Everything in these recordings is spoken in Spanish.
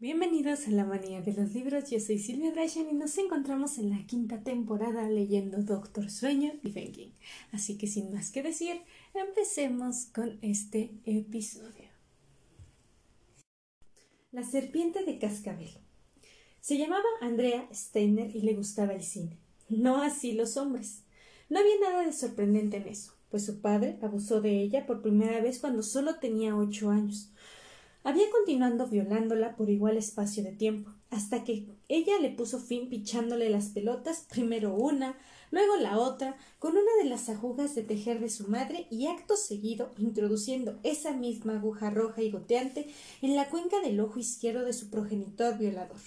Bienvenidos a la manía de los libros, yo soy Silvia Bryan y nos encontramos en la quinta temporada leyendo Doctor Sueño y King. Así que sin más que decir, empecemos con este episodio. La serpiente de cascabel. Se llamaba Andrea Steiner y le gustaba el cine. No así los hombres. No había nada de sorprendente en eso, pues su padre abusó de ella por primera vez cuando solo tenía ocho años había continuando violándola por igual espacio de tiempo, hasta que ella le puso fin pichándole las pelotas, primero una, luego la otra, con una de las agujas de tejer de su madre y acto seguido introduciendo esa misma aguja roja y goteante en la cuenca del ojo izquierdo de su progenitor violador.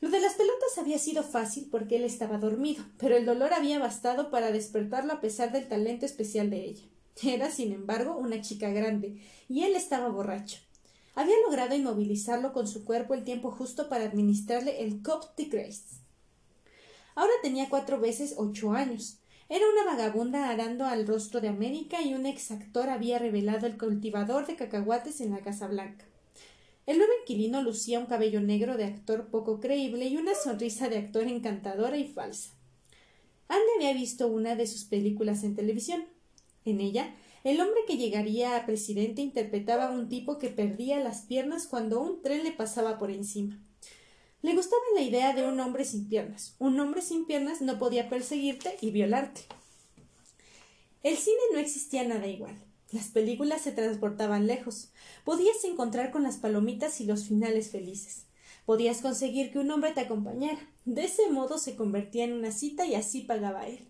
Lo de las pelotas había sido fácil porque él estaba dormido, pero el dolor había bastado para despertarlo a pesar del talento especial de ella. Era, sin embargo, una chica grande, y él estaba borracho. Había logrado inmovilizarlo con su cuerpo el tiempo justo para administrarle el Cop de Grace. Ahora tenía cuatro veces ocho años. Era una vagabunda arando al rostro de América y un exactor había revelado el cultivador de cacahuates en la Casa Blanca. El nuevo inquilino lucía un cabello negro de actor poco creíble y una sonrisa de actor encantadora y falsa. Anne había visto una de sus películas en televisión. En ella, el hombre que llegaría a presidente interpretaba a un tipo que perdía las piernas cuando un tren le pasaba por encima. Le gustaba la idea de un hombre sin piernas. Un hombre sin piernas no podía perseguirte y violarte. El cine no existía nada igual. Las películas se transportaban lejos. Podías encontrar con las palomitas y los finales felices. Podías conseguir que un hombre te acompañara. De ese modo se convertía en una cita y así pagaba él.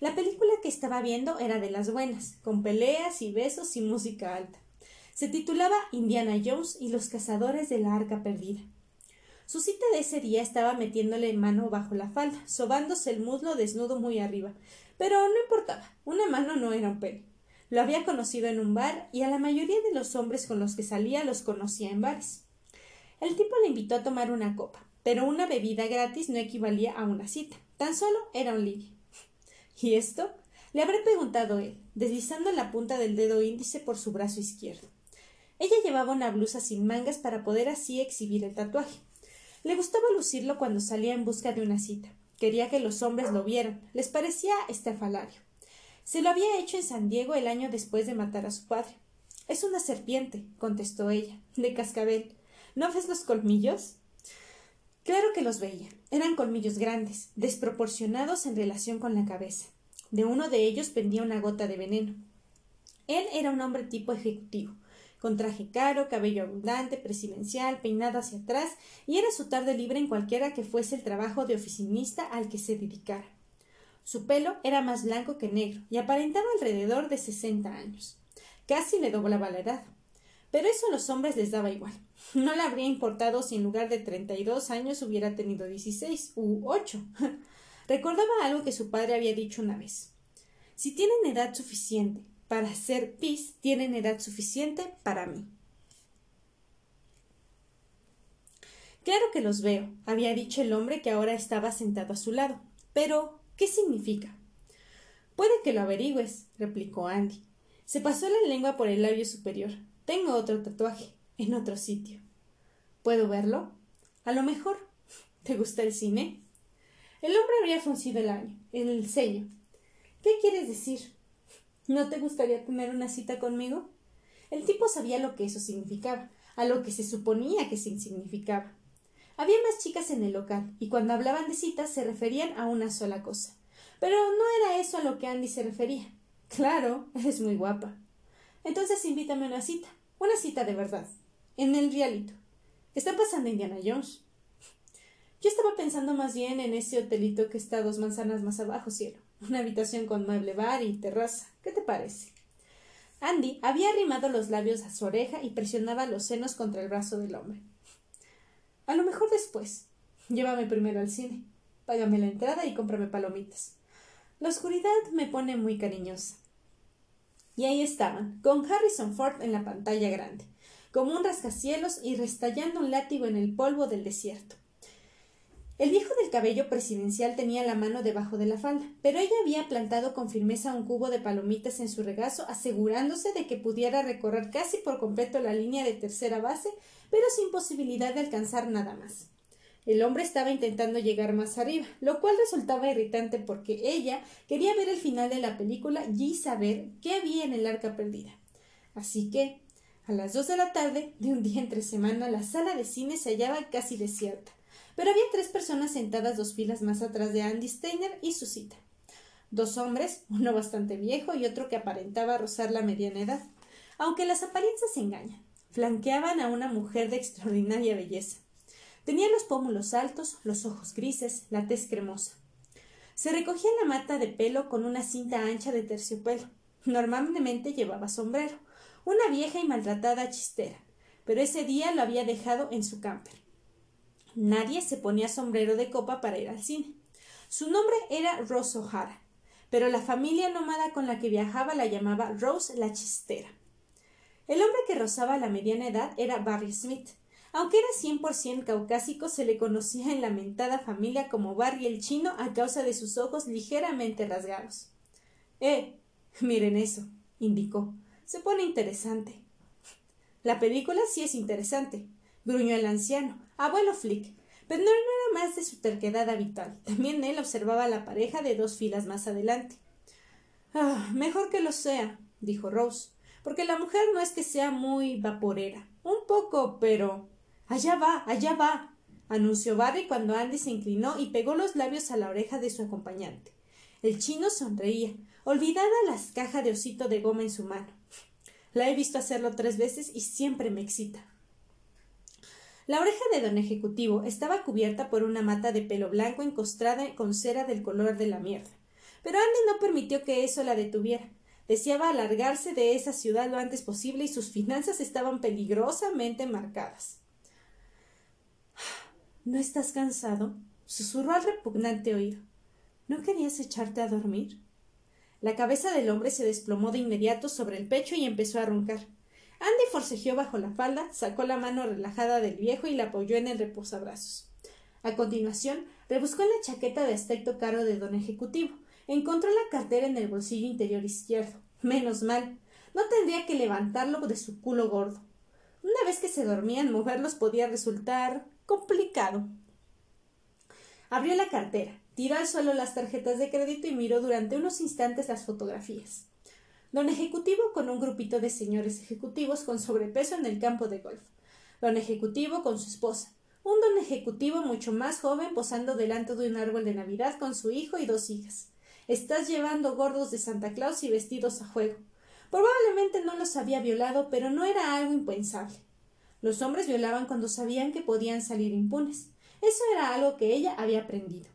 La película que estaba viendo era de las buenas, con peleas y besos y música alta. Se titulaba Indiana Jones y los cazadores de la arca perdida. Su cita de ese día estaba metiéndole mano bajo la falda, sobándose el muslo desnudo muy arriba. Pero no importaba, una mano no era un pelo. Lo había conocido en un bar y a la mayoría de los hombres con los que salía los conocía en bares. El tipo le invitó a tomar una copa, pero una bebida gratis no equivalía a una cita, tan solo era un ligue. ¿Y esto? Le habré preguntado él, deslizando la punta del dedo índice por su brazo izquierdo. Ella llevaba una blusa sin mangas para poder así exhibir el tatuaje. Le gustaba lucirlo cuando salía en busca de una cita. Quería que los hombres lo vieran. Les parecía estafalario. Se lo había hecho en San Diego el año después de matar a su padre. Es una serpiente, contestó ella, de cascabel. ¿No ves los colmillos? Claro que los veía. Eran colmillos grandes, desproporcionados en relación con la cabeza. De uno de ellos pendía una gota de veneno. Él era un hombre tipo ejecutivo, con traje caro, cabello abundante, presidencial, peinado hacia atrás, y era su tarde libre en cualquiera que fuese el trabajo de oficinista al que se dedicara. Su pelo era más blanco que negro y aparentaba alrededor de sesenta años. Casi le doblaba la edad. Pero eso a los hombres les daba igual. No le habría importado si en lugar de treinta y dos años hubiera tenido dieciséis u ocho. Recordaba algo que su padre había dicho una vez. Si tienen edad suficiente para ser pis, tienen edad suficiente para mí. Claro que los veo, había dicho el hombre que ahora estaba sentado a su lado. Pero, ¿qué significa? Puede que lo averigües, replicó Andy. Se pasó la lengua por el labio superior. Tengo otro tatuaje, en otro sitio. ¿Puedo verlo? A lo mejor. ¿Te gusta el cine? El hombre habría fruncido el año, el sello. ¿Qué quieres decir? ¿No te gustaría tener una cita conmigo? El tipo sabía lo que eso significaba, a lo que se suponía que significaba. Había más chicas en el local, y cuando hablaban de citas se referían a una sola cosa. Pero no era eso a lo que Andy se refería. Claro, eres muy guapa. Entonces invítame a una cita. Una cita de verdad. En el realito. Está pasando Indiana Jones. Yo estaba pensando más bien en ese hotelito que está dos manzanas más abajo, cielo. Una habitación con mueble bar y terraza. ¿Qué te parece? Andy había arrimado los labios a su oreja y presionaba los senos contra el brazo del hombre. A lo mejor después. Llévame primero al cine. Págame la entrada y cómprame palomitas. La oscuridad me pone muy cariñosa. Y ahí estaban, con Harrison Ford en la pantalla grande, como un rascacielos y restallando un látigo en el polvo del desierto. El viejo del cabello presidencial tenía la mano debajo de la falda, pero ella había plantado con firmeza un cubo de palomitas en su regazo, asegurándose de que pudiera recorrer casi por completo la línea de tercera base, pero sin posibilidad de alcanzar nada más. El hombre estaba intentando llegar más arriba, lo cual resultaba irritante porque ella quería ver el final de la película y saber qué había en el arca perdida. Así que, a las dos de la tarde de un día entre semana, la sala de cine se hallaba casi desierta pero había tres personas sentadas dos filas más atrás de Andy Steiner y su cita. Dos hombres, uno bastante viejo y otro que aparentaba rozar la mediana edad. Aunque las apariencias engañan, flanqueaban a una mujer de extraordinaria belleza. Tenía los pómulos altos, los ojos grises, la tez cremosa. Se recogía la mata de pelo con una cinta ancha de terciopelo. Normalmente llevaba sombrero, una vieja y maltratada chistera, pero ese día lo había dejado en su camper. Nadie se ponía sombrero de copa para ir al cine. Su nombre era Rose O'Hara, pero la familia nómada con la que viajaba la llamaba Rose la Chistera. El hombre que rozaba la mediana edad era Barry Smith. Aunque era cien por cien caucásico, se le conocía en la mentada familia como Barry el chino a causa de sus ojos ligeramente rasgados. Eh, miren eso, indicó. Se pone interesante. La película sí es interesante, gruñó el anciano, abuelo Flick. Pero no era más de su terquedad habitual. También él observaba a la pareja de dos filas más adelante. Ah, mejor que lo sea, dijo Rose, porque la mujer no es que sea muy vaporera. Un poco, pero. Allá va, allá va, anunció Barry cuando Andy se inclinó y pegó los labios a la oreja de su acompañante. El chino sonreía, olvidada las cajas de osito de goma en su mano. La he visto hacerlo tres veces y siempre me excita. La oreja de don Ejecutivo estaba cubierta por una mata de pelo blanco encostrada con cera del color de la mierda. Pero Andy no permitió que eso la detuviera. Deseaba alargarse de esa ciudad lo antes posible y sus finanzas estaban peligrosamente marcadas. ¿No estás cansado? susurró al repugnante oído. ¿No querías echarte a dormir? La cabeza del hombre se desplomó de inmediato sobre el pecho y empezó a roncar. Andy forcejeó bajo la falda, sacó la mano relajada del viejo y la apoyó en el reposabrazos. A continuación, rebuscó en la chaqueta de aspecto caro de don Ejecutivo. Encontró la cartera en el bolsillo interior izquierdo. Menos mal. No tendría que levantarlo de su culo gordo. Una vez que se dormían, moverlos podía resultar complicado. Abrió la cartera, tiró al suelo las tarjetas de crédito y miró durante unos instantes las fotografías. Don Ejecutivo con un grupito de señores ejecutivos con sobrepeso en el campo de golf. Don Ejecutivo con su esposa. Un don Ejecutivo mucho más joven posando delante de un árbol de Navidad con su hijo y dos hijas. Estás llevando gordos de Santa Claus y vestidos a juego. Probablemente no los había violado, pero no era algo impensable. Los hombres violaban cuando sabían que podían salir impunes. Eso era algo que ella había aprendido.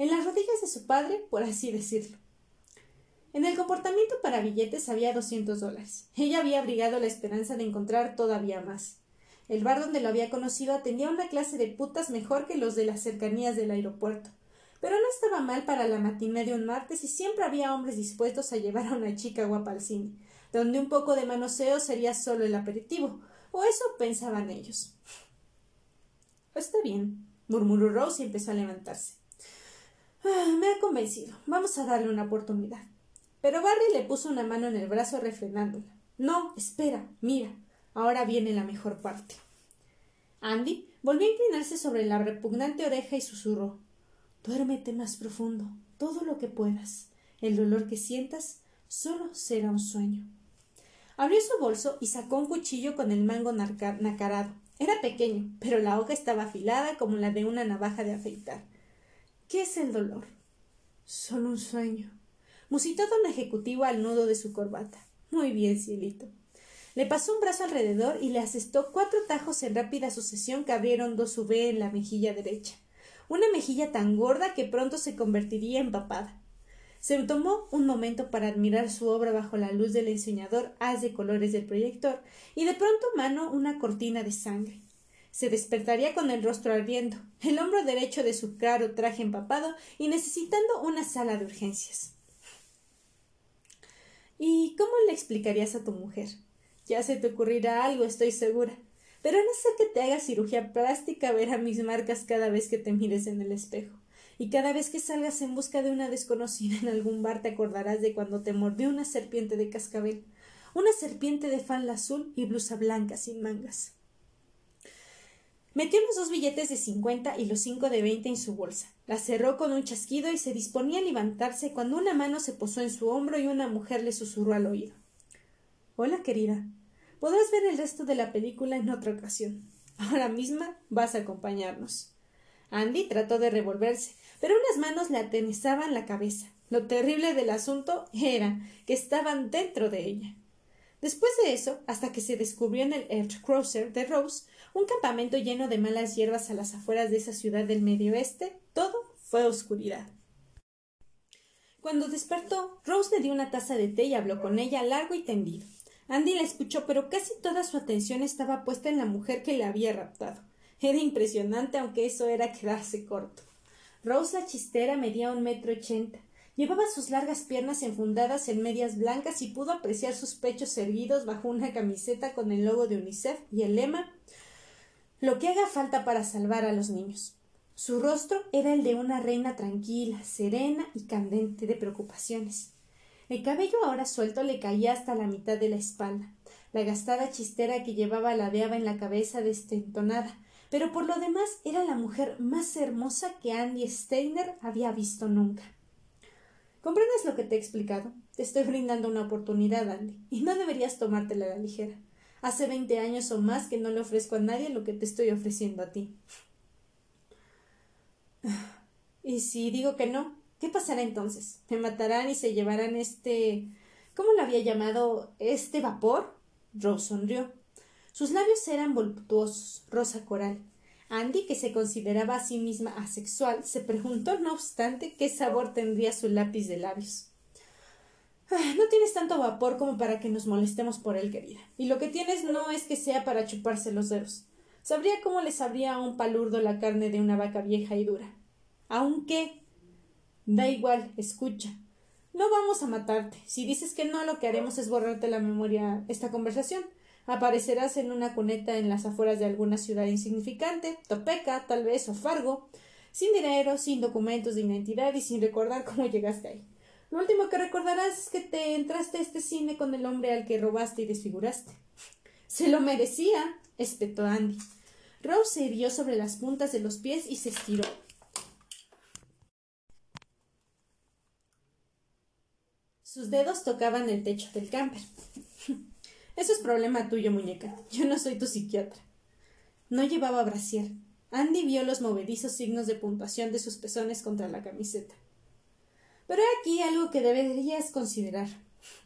En las rodillas de su padre, por así decirlo. En el comportamiento para billetes había doscientos dólares. Ella había abrigado la esperanza de encontrar todavía más. El bar donde lo había conocido atendía una clase de putas mejor que los de las cercanías del aeropuerto. Pero no estaba mal para la matiné de un martes y siempre había hombres dispuestos a llevar a una chica guapa al cine, donde un poco de manoseo sería solo el aperitivo, o eso pensaban ellos. Está bien, murmuró Rose y empezó a levantarse. Ah, me ha convencido. Vamos a darle una oportunidad. Pero Barry le puso una mano en el brazo refrenándola. No, espera, mira. Ahora viene la mejor parte. Andy volvió a inclinarse sobre la repugnante oreja y susurró Duérmete más profundo, todo lo que puedas. El dolor que sientas solo será un sueño. Abrió su bolso y sacó un cuchillo con el mango nacarado. Era pequeño, pero la hoja estaba afilada como la de una navaja de afeitar. ¿Qué es el dolor? Solo un sueño musitó don Ejecutivo al nudo de su corbata. Muy bien, cielito. Le pasó un brazo alrededor y le asestó cuatro tajos en rápida sucesión que abrieron dos V en la mejilla derecha. Una mejilla tan gorda que pronto se convertiría en papada. Se tomó un momento para admirar su obra bajo la luz del enseñador haz de colores del proyector, y de pronto mano una cortina de sangre. Se despertaría con el rostro ardiendo, el hombro derecho de su caro traje empapado y necesitando una sala de urgencias. ¿Y cómo le explicarías a tu mujer? Ya se te ocurrirá algo, estoy segura. Pero no ser que te haga cirugía plástica, verás mis marcas cada vez que te mires en el espejo. Y cada vez que salgas en busca de una desconocida en algún bar te acordarás de cuando te mordió una serpiente de cascabel, una serpiente de falda azul y blusa blanca sin mangas. Metió los dos billetes de cincuenta y los cinco de veinte en su bolsa, la cerró con un chasquido y se disponía a levantarse cuando una mano se posó en su hombro y una mujer le susurró al oído. Hola, querida. Podrás ver el resto de la película en otra ocasión. Ahora misma vas a acompañarnos. Andy trató de revolverse, pero unas manos le atenezaban la cabeza. Lo terrible del asunto era que estaban dentro de ella. Después de eso, hasta que se descubrió en el Cruiser de Rose un campamento lleno de malas hierbas a las afueras de esa ciudad del medio oeste, todo fue oscuridad. Cuando despertó, Rose le dio una taza de té y habló con ella largo y tendido. Andy la escuchó, pero casi toda su atención estaba puesta en la mujer que le había raptado. Era impresionante, aunque eso era quedarse corto. Rose la chistera medía un metro ochenta. Llevaba sus largas piernas enfundadas en medias blancas y pudo apreciar sus pechos erguidos bajo una camiseta con el logo de UNICEF y el lema Lo que haga falta para salvar a los niños. Su rostro era el de una reina tranquila, serena y candente de preocupaciones. El cabello ahora suelto le caía hasta la mitad de la espalda. La gastada chistera que llevaba ladeaba en la cabeza destentonada, pero por lo demás era la mujer más hermosa que Andy Steiner había visto nunca. ¿Comprendes lo que te he explicado? Te estoy brindando una oportunidad, Andy, y no deberías tomártela a la ligera. Hace veinte años o más que no le ofrezco a nadie lo que te estoy ofreciendo a ti. ¿Y si digo que no? ¿Qué pasará entonces? ¿Me matarán y se llevarán este. ¿Cómo lo había llamado? ¿Este vapor? Rose sonrió. Sus labios eran voluptuosos, rosa coral, Andy, que se consideraba a sí misma asexual, se preguntó, no obstante, qué sabor tendría su lápiz de labios. Ah, no tienes tanto vapor como para que nos molestemos por él, querida. Y lo que tienes no es que sea para chuparse los dedos. Sabría cómo le sabría a un palurdo la carne de una vaca vieja y dura. Aunque. Da igual, escucha. No vamos a matarte. Si dices que no, lo que haremos es borrarte la memoria esta conversación. Aparecerás en una cuneta en las afueras de alguna ciudad insignificante, Topeka, tal vez, o Fargo, sin dinero, sin documentos de identidad y sin recordar cómo llegaste ahí. Lo último que recordarás es que te entraste a este cine con el hombre al que robaste y desfiguraste. Se lo merecía, espetó Andy. Rose se hirió sobre las puntas de los pies y se estiró. Sus dedos tocaban el techo del camper. Eso es problema tuyo, muñeca. Yo no soy tu psiquiatra. No llevaba brasier. Andy vio los movedizos signos de puntuación de sus pezones contra la camiseta. Pero aquí algo que deberías considerar.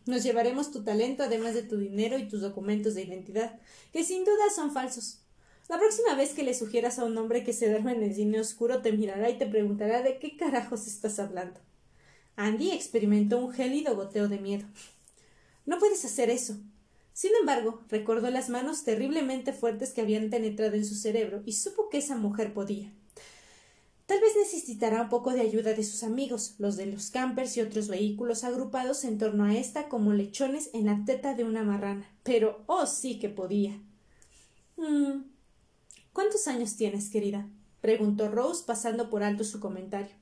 Nos llevaremos tu talento, además de tu dinero y tus documentos de identidad, que sin duda son falsos. La próxima vez que le sugieras a un hombre que se duerme en el cine oscuro te mirará y te preguntará de qué carajos estás hablando. Andy experimentó un gélido goteo de miedo. No puedes hacer eso. Sin embargo, recordó las manos terriblemente fuertes que habían penetrado en su cerebro y supo que esa mujer podía. Tal vez necesitará un poco de ayuda de sus amigos, los de los campers y otros vehículos agrupados en torno a esta como lechones en la teta de una marrana. Pero, oh, sí que podía. Mm, ¿Cuántos años tienes, querida? preguntó Rose pasando por alto su comentario.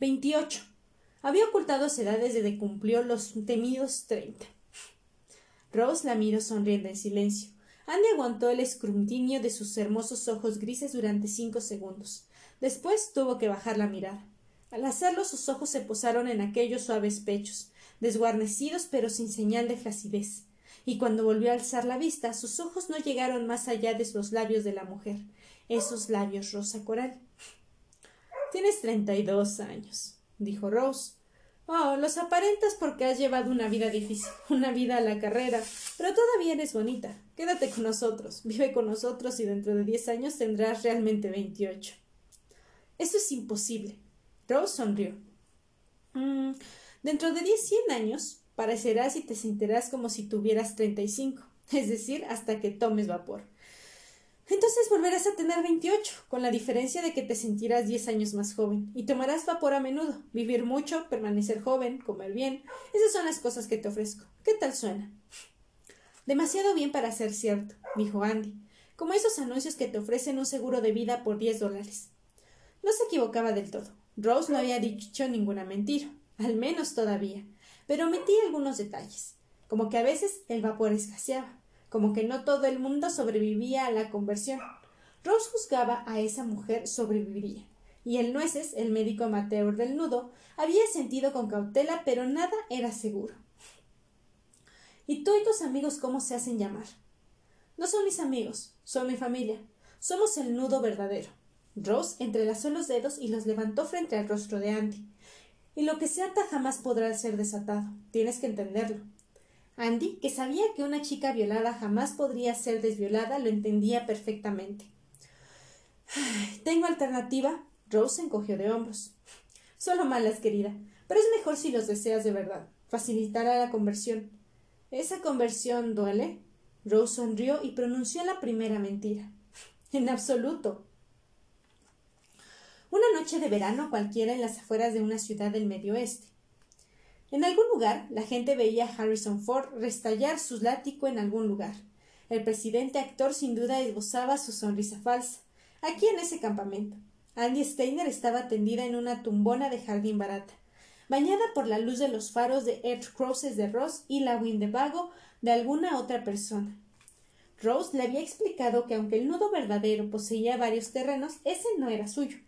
Veintiocho. Había ocultado su edad desde que cumplió los temidos treinta. Rose la miró sonriendo en silencio. Andy aguantó el escrutinio de sus hermosos ojos grises durante cinco segundos. Después tuvo que bajar la mirada. Al hacerlo sus ojos se posaron en aquellos suaves pechos, desguarnecidos pero sin señal de flacidez. Y cuando volvió a alzar la vista, sus ojos no llegaron más allá de los labios de la mujer, esos labios rosa coral. Tienes treinta y dos años, dijo Rose. Oh, los aparentas porque has llevado una vida difícil, una vida a la carrera, pero todavía eres bonita. Quédate con nosotros, vive con nosotros y dentro de diez años tendrás realmente veintiocho. Eso es imposible. Rose sonrió. Mm, dentro de diez, cien años, parecerás y te sentirás como si tuvieras treinta y cinco, es decir, hasta que tomes vapor. Entonces volverás a tener veintiocho, con la diferencia de que te sentirás diez años más joven, y tomarás vapor a menudo, vivir mucho, permanecer joven, comer bien. Esas son las cosas que te ofrezco. ¿Qué tal suena? Demasiado bien para ser cierto, dijo Andy. como esos anuncios que te ofrecen un seguro de vida por diez dólares. No se equivocaba del todo. Rose no había dicho ninguna mentira, al menos todavía, pero omitía algunos detalles, como que a veces el vapor escaseaba, como que no todo el mundo sobrevivía a la conversión. Rose juzgaba a esa mujer sobreviviría, y el Nueces, el médico amateur del nudo, había sentido con cautela, pero nada era seguro. ¿Y tú y tus amigos cómo se hacen llamar? No son mis amigos, son mi familia. Somos el nudo verdadero. Rose entrelazó los dedos y los levantó frente al rostro de Andy. Y lo que se ata jamás podrá ser desatado. Tienes que entenderlo. Andy, que sabía que una chica violada jamás podría ser desviolada, lo entendía perfectamente. ¿Tengo alternativa? Rose encogió de hombros. Solo malas, querida, pero es mejor si los deseas de verdad. Facilitará la conversión. ¿Esa conversión duele? Rose sonrió y pronunció la primera mentira. En absoluto. Una noche de verano cualquiera en las afueras de una ciudad del medio oeste. En algún lugar, la gente veía a Harrison Ford restallar su látigo en algún lugar. El presidente actor sin duda esbozaba su sonrisa falsa. Aquí en ese campamento. Andy Steiner estaba tendida en una tumbona de jardín barata, bañada por la luz de los faros de Edge Crosses de Ross y la Winnebago de alguna otra persona. Rose le había explicado que aunque el nudo verdadero poseía varios terrenos, ese no era suyo.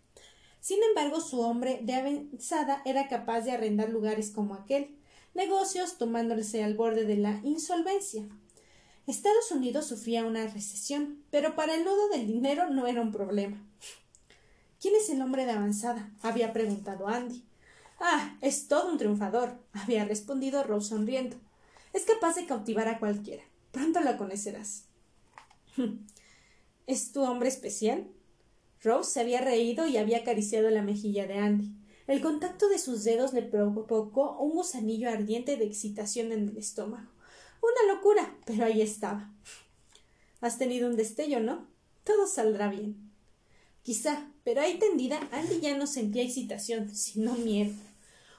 Sin embargo, su hombre de avanzada era capaz de arrendar lugares como aquel, negocios tomándose al borde de la insolvencia. Estados Unidos sufría una recesión, pero para el nudo del dinero no era un problema. ¿Quién es el hombre de avanzada? había preguntado Andy. Ah, es todo un triunfador, había respondido Rose sonriendo. Es capaz de cautivar a cualquiera. Pronto lo conocerás. ¿Es tu hombre especial? Rose se había reído y había acariciado la mejilla de Andy. El contacto de sus dedos le provocó un gusanillo ardiente de excitación en el estómago. Una locura, pero ahí estaba. Has tenido un destello, ¿no? Todo saldrá bien. Quizá, pero ahí tendida, Andy ya no sentía excitación, sino miedo.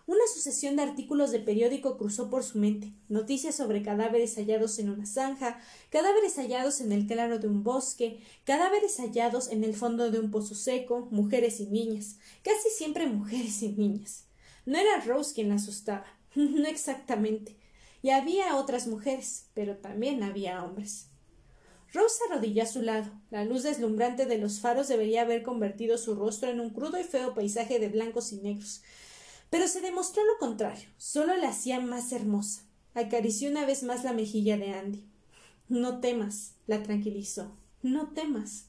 Una sucesión de artículos de periódico cruzó por su mente. Noticias sobre cadáveres hallados en una zanja, cadáveres hallados en el claro de un bosque, cadáveres hallados en el fondo de un pozo seco, mujeres y niñas, casi siempre mujeres y niñas. No era Rose quien la asustaba, no exactamente. Y había otras mujeres, pero también había hombres. Rose se arrodilló a su lado. La luz deslumbrante de los faros debería haber convertido su rostro en un crudo y feo paisaje de blancos y negros, pero se demostró lo contrario, solo la hacía más hermosa. Acarició una vez más la mejilla de Andy. No temas, la tranquilizó. No temas.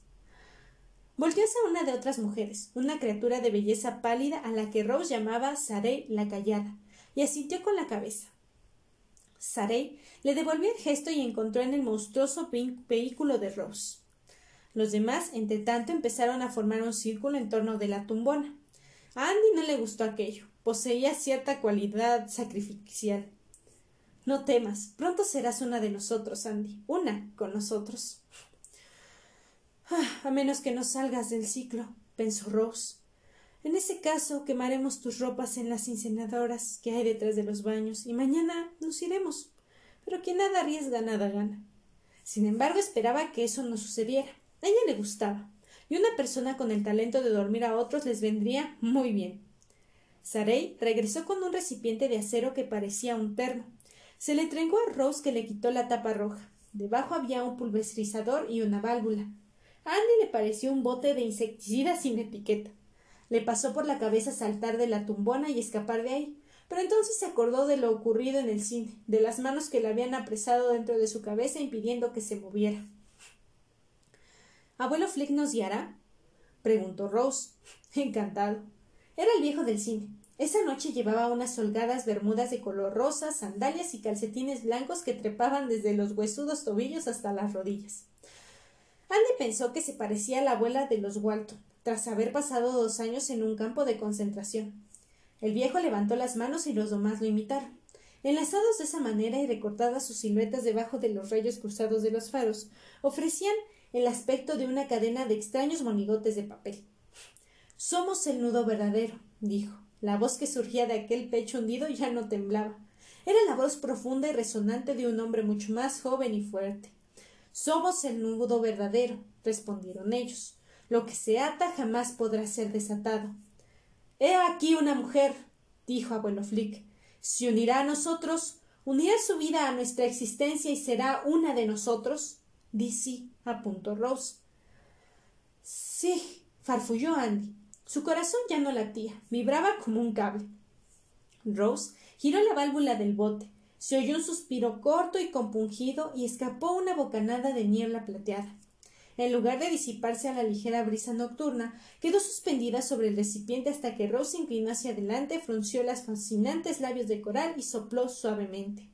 Volvió hacia una de otras mujeres, una criatura de belleza pálida a la que Rose llamaba Sarey la callada, y asintió con la cabeza. Sarey le devolvió el gesto y encontró en el monstruoso vehículo de Rose. Los demás, entre tanto, empezaron a formar un círculo en torno de la tumbona. A Andy no le gustó aquello poseía cierta cualidad sacrificial. No temas, pronto serás una de nosotros, Andy, una con nosotros. Ah, a menos que no salgas del ciclo, pensó Rose. En ese caso quemaremos tus ropas en las incineradoras que hay detrás de los baños y mañana nos iremos. Pero quien nada arriesga, nada gana. Sin embargo, esperaba que eso no sucediera. A ella le gustaba, y una persona con el talento de dormir a otros les vendría muy bien. Sarey regresó con un recipiente de acero que parecía un termo. Se le trengó a Rose que le quitó la tapa roja. Debajo había un pulverizador y una válvula. A Andy le pareció un bote de insecticida sin etiqueta. Le pasó por la cabeza saltar de la tumbona y escapar de ahí, pero entonces se acordó de lo ocurrido en el cine, de las manos que le habían apresado dentro de su cabeza impidiendo que se moviera. ¿Abuelo Flick nos guiará? preguntó Rose. Encantado. Era el viejo del cine. Esa noche llevaba unas holgadas bermudas de color rosa, sandalias y calcetines blancos que trepaban desde los huesudos tobillos hasta las rodillas. Andy pensó que se parecía a la abuela de los Walton, tras haber pasado dos años en un campo de concentración. El viejo levantó las manos y los demás lo imitaron. Enlazados de esa manera y recortadas sus siluetas debajo de los rayos cruzados de los faros, ofrecían el aspecto de una cadena de extraños monigotes de papel. Somos el nudo verdadero, dijo. La voz que surgía de aquel pecho hundido ya no temblaba. Era la voz profunda y resonante de un hombre mucho más joven y fuerte. Somos el nudo verdadero, respondieron ellos. Lo que se ata jamás podrá ser desatado. He aquí una mujer, dijo abuelo Flick. Se unirá a nosotros, unirá su vida a nuestra existencia y será una de nosotros. Di sí, apuntó Rose. Sí, farfulló Andy. Su corazón ya no latía, vibraba como un cable. Rose giró la válvula del bote, se oyó un suspiro corto y compungido y escapó una bocanada de niebla plateada. En lugar de disiparse a la ligera brisa nocturna, quedó suspendida sobre el recipiente hasta que Rose inclinó hacia adelante, frunció las fascinantes labios de coral y sopló suavemente.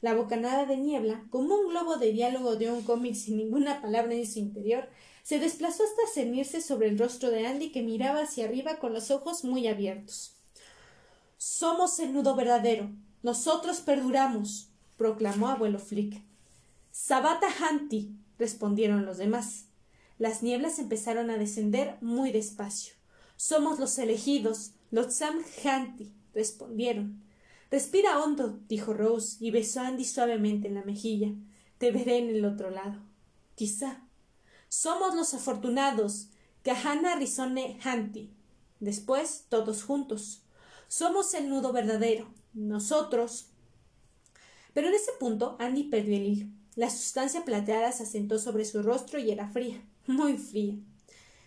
La bocanada de niebla, como un globo de diálogo de un cómic sin ninguna palabra en su interior, se desplazó hasta cenirse sobre el rostro de Andy que miraba hacia arriba con los ojos muy abiertos. Somos el nudo verdadero. Nosotros perduramos, proclamó abuelo Flick. Sabata Hanti, respondieron los demás. Las nieblas empezaron a descender muy despacio. Somos los elegidos, los Sam Hanti, respondieron. Respira hondo, dijo Rose, y besó a Andy suavemente en la mejilla. Te veré en el otro lado. Quizá. Somos los afortunados. Kahana Rizone Hanti. Después, todos juntos. Somos el nudo verdadero. Nosotros. Pero en ese punto Andy perdió el hilo. La sustancia plateada se asentó sobre su rostro y era fría, muy fría.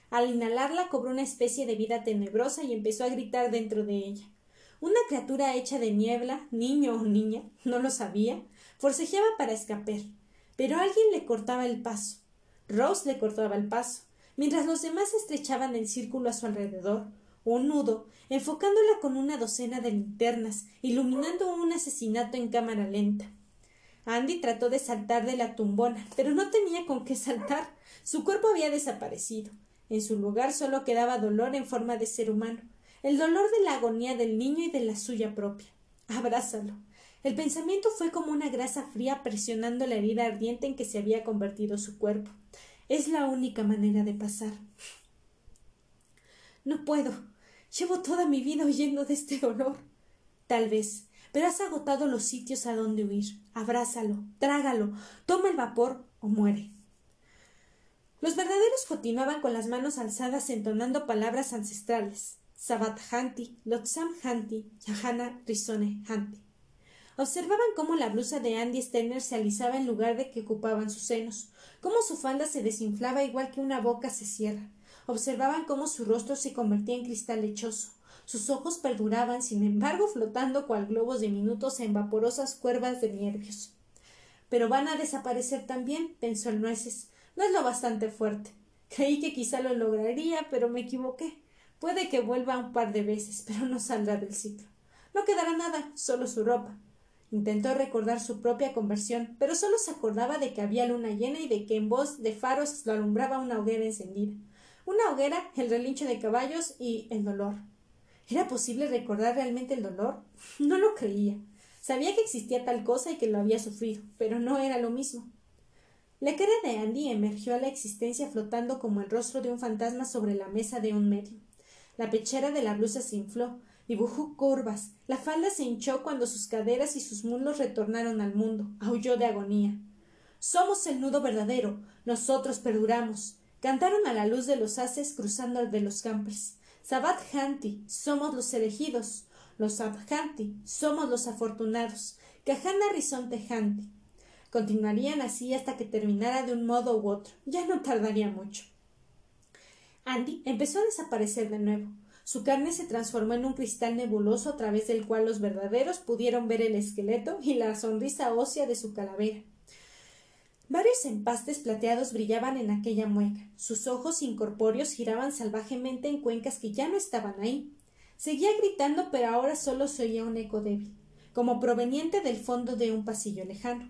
Al inhalarla cobró una especie de vida tenebrosa y empezó a gritar dentro de ella. Una criatura hecha de niebla, niño o niña, no lo sabía, forcejeaba para escapar, pero alguien le cortaba el paso. Rose le cortaba el paso, mientras los demás estrechaban el círculo a su alrededor, un nudo, enfocándola con una docena de linternas, iluminando un asesinato en cámara lenta. Andy trató de saltar de la tumbona, pero no tenía con qué saltar. Su cuerpo había desaparecido. En su lugar solo quedaba dolor en forma de ser humano, el dolor de la agonía del niño y de la suya propia. Abrázalo. El pensamiento fue como una grasa fría presionando la herida ardiente en que se había convertido su cuerpo. Es la única manera de pasar. No puedo. Llevo toda mi vida huyendo de este dolor. Tal vez, pero has agotado los sitios a donde huir. Abrázalo, trágalo, toma el vapor o muere. Los verdaderos continuaban con las manos alzadas entonando palabras ancestrales. Sabat Hanti, Lotsam Hanti, Yahana Rizone Hanti. Observaban cómo la blusa de Andy Stenner se alisaba en lugar de que ocupaban sus senos, cómo su falda se desinflaba igual que una boca se cierra. Observaban cómo su rostro se convertía en cristal lechoso. Sus ojos perduraban, sin embargo, flotando cual globos diminutos en vaporosas cuervas de nervios. Pero van a desaparecer también, pensó el nueces. No es lo bastante fuerte. Creí que quizá lo lograría, pero me equivoqué. Puede que vuelva un par de veces, pero no saldrá del ciclo. No quedará nada, solo su ropa. Intentó recordar su propia conversión, pero solo se acordaba de que había luna llena y de que en voz de faros lo alumbraba una hoguera encendida. Una hoguera, el relincho de caballos y el dolor. ¿Era posible recordar realmente el dolor? No lo creía. Sabía que existía tal cosa y que lo había sufrido, pero no era lo mismo. La cara de Andy emergió a la existencia flotando como el rostro de un fantasma sobre la mesa de un medio. La pechera de la blusa se infló, dibujó curvas, la falda se hinchó cuando sus caderas y sus muslos retornaron al mundo, aulló de agonía. Somos el nudo verdadero, nosotros perduramos. Cantaron a la luz de los haces cruzando de los campers. Sabat Hanti, somos los elegidos. Los Abhanti, somos los afortunados. Kahana Rizonte Hanti. Continuarían así hasta que terminara de un modo u otro. Ya no tardaría mucho. Andy empezó a desaparecer de nuevo. Su carne se transformó en un cristal nebuloso a través del cual los verdaderos pudieron ver el esqueleto y la sonrisa ósea de su calavera. Varios empastes plateados brillaban en aquella mueca. Sus ojos incorpóreos giraban salvajemente en cuencas que ya no estaban ahí. Seguía gritando, pero ahora solo se oía un eco débil, como proveniente del fondo de un pasillo lejano.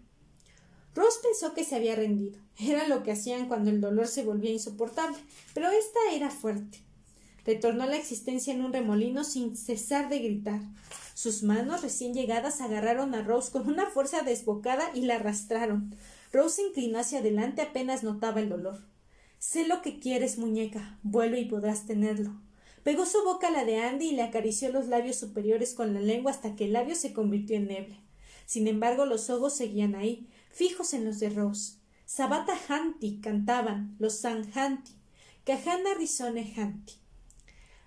Ross pensó que se había rendido. Era lo que hacían cuando el dolor se volvía insoportable, pero esta era fuerte. Retornó a la existencia en un remolino sin cesar de gritar. Sus manos recién llegadas agarraron a Rose con una fuerza desbocada y la arrastraron. Rose se inclinó hacia adelante apenas notaba el dolor. Sé lo que quieres, muñeca. Vuelve y podrás tenerlo. Pegó su boca a la de Andy y le acarició los labios superiores con la lengua hasta que el labio se convirtió en niebla. Sin embargo, los ojos seguían ahí, fijos en los de Rose. Sabata Hanti cantaban los San Hanti, Kahana Rizone Hanti.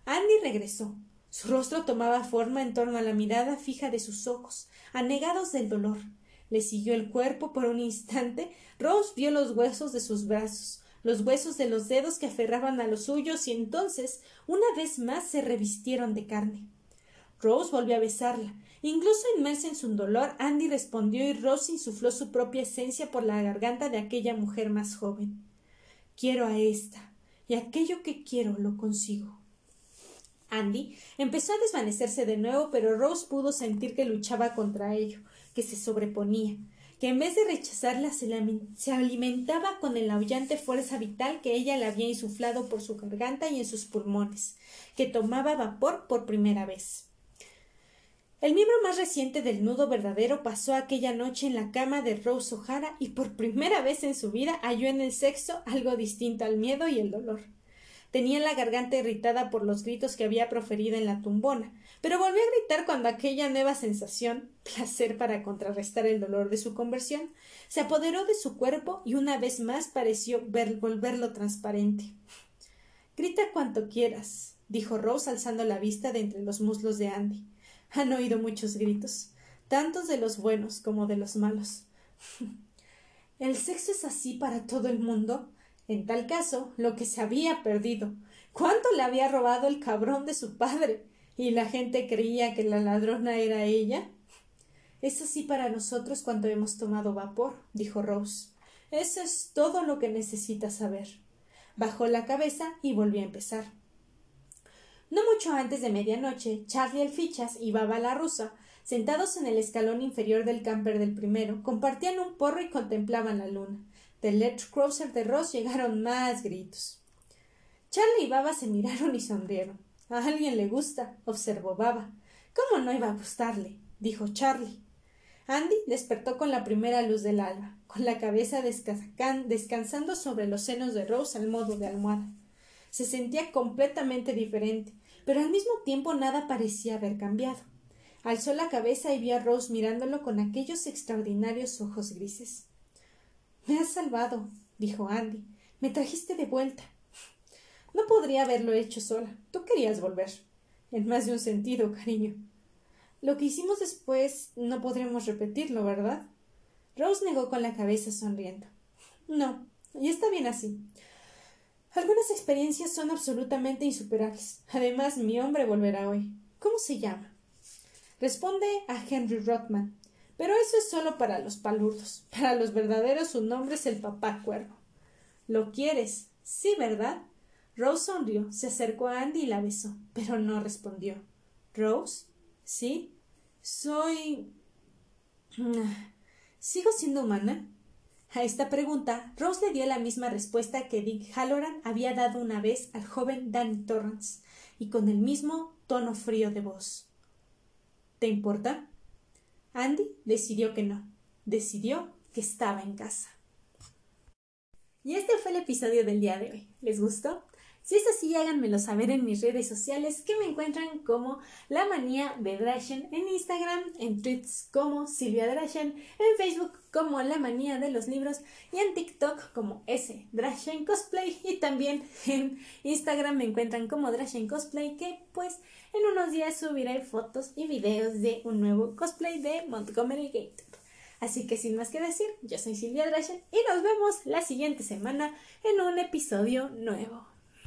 Andy regresó. Su rostro tomaba forma en torno a la mirada fija de sus ojos, anegados del dolor. Le siguió el cuerpo por un instante. Rose vio los huesos de sus brazos, los huesos de los dedos que aferraban a los suyos, y entonces, una vez más, se revistieron de carne. Rose volvió a besarla. Incluso inmersa en su dolor, Andy respondió y Rose insufló su propia esencia por la garganta de aquella mujer más joven. Quiero a esta, y aquello que quiero lo consigo. Andy empezó a desvanecerse de nuevo, pero Rose pudo sentir que luchaba contra ello, que se sobreponía, que en vez de rechazarla se, alimentaba con el aullante fuerza vital que ella le había insuflado por su garganta y en sus pulmones, que tomaba vapor por primera vez. El miembro más reciente del nudo verdadero pasó aquella noche en la cama de Rose O'Hara y por primera vez en su vida halló en el sexo algo distinto al miedo y el dolor. Tenía la garganta irritada por los gritos que había proferido en la tumbona, pero volvió a gritar cuando aquella nueva sensación, placer para contrarrestar el dolor de su conversión, se apoderó de su cuerpo y una vez más pareció volverlo transparente. Grita cuanto quieras, dijo Rose alzando la vista de entre los muslos de Andy. Han oído muchos gritos, tantos de los buenos como de los malos. ¿El sexo es así para todo el mundo? En tal caso, lo que se había perdido. ¿Cuánto le había robado el cabrón de su padre? ¿Y la gente creía que la ladrona era ella? Es así para nosotros cuando hemos tomado vapor, dijo Rose. Eso es todo lo que necesitas saber. Bajó la cabeza y volvió a empezar. No mucho antes de medianoche, Charlie el Fichas y Baba la rusa, sentados en el escalón inferior del camper del primero, compartían un porro y contemplaban la luna. Del Let's Cruiser de Ross llegaron más gritos. Charlie y Baba se miraron y sonrieron. A alguien le gusta, observó Baba. ¿Cómo no iba a gustarle? dijo Charlie. Andy despertó con la primera luz del alba, con la cabeza descansando sobre los senos de Rose al modo de almohada. Se sentía completamente diferente, pero al mismo tiempo nada parecía haber cambiado. Alzó la cabeza y vio a Rose mirándolo con aquellos extraordinarios ojos grises. Me has salvado, dijo Andy. Me trajiste de vuelta. No podría haberlo hecho sola. Tú querías volver. En más de un sentido, cariño. Lo que hicimos después no podremos repetirlo, ¿verdad? Rose negó con la cabeza sonriendo. No, y está bien así. Algunas experiencias son absolutamente insuperables. Además, mi hombre volverá hoy. ¿Cómo se llama? Responde a Henry Rothman. Pero eso es solo para los palurdos. Para los verdaderos su nombre es el papá cuervo. ¿Lo quieres? Sí, ¿verdad? Rose sonrió, se acercó a Andy y la besó, pero no respondió. Rose, ¿sí? Soy. ¿Sigo siendo humana? A esta pregunta, Rose le dio la misma respuesta que Dick Halloran había dado una vez al joven Danny Torrance, y con el mismo tono frío de voz. ¿Te importa? Andy decidió que no. Decidió que estaba en casa. Y este fue el episodio del día de hoy. ¿Les gustó? Si es así, háganmelo saber en mis redes sociales que me encuentran como La Manía de Drashen en Instagram, en tweets como Silvia Drashen, en Facebook como La Manía de los Libros y en TikTok como S Drashen Cosplay y también en Instagram me encuentran como Drashen Cosplay que pues en unos días subiré fotos y videos de un nuevo cosplay de Montgomery Gator. Así que sin más que decir, yo soy Silvia Drashen y nos vemos la siguiente semana en un episodio nuevo.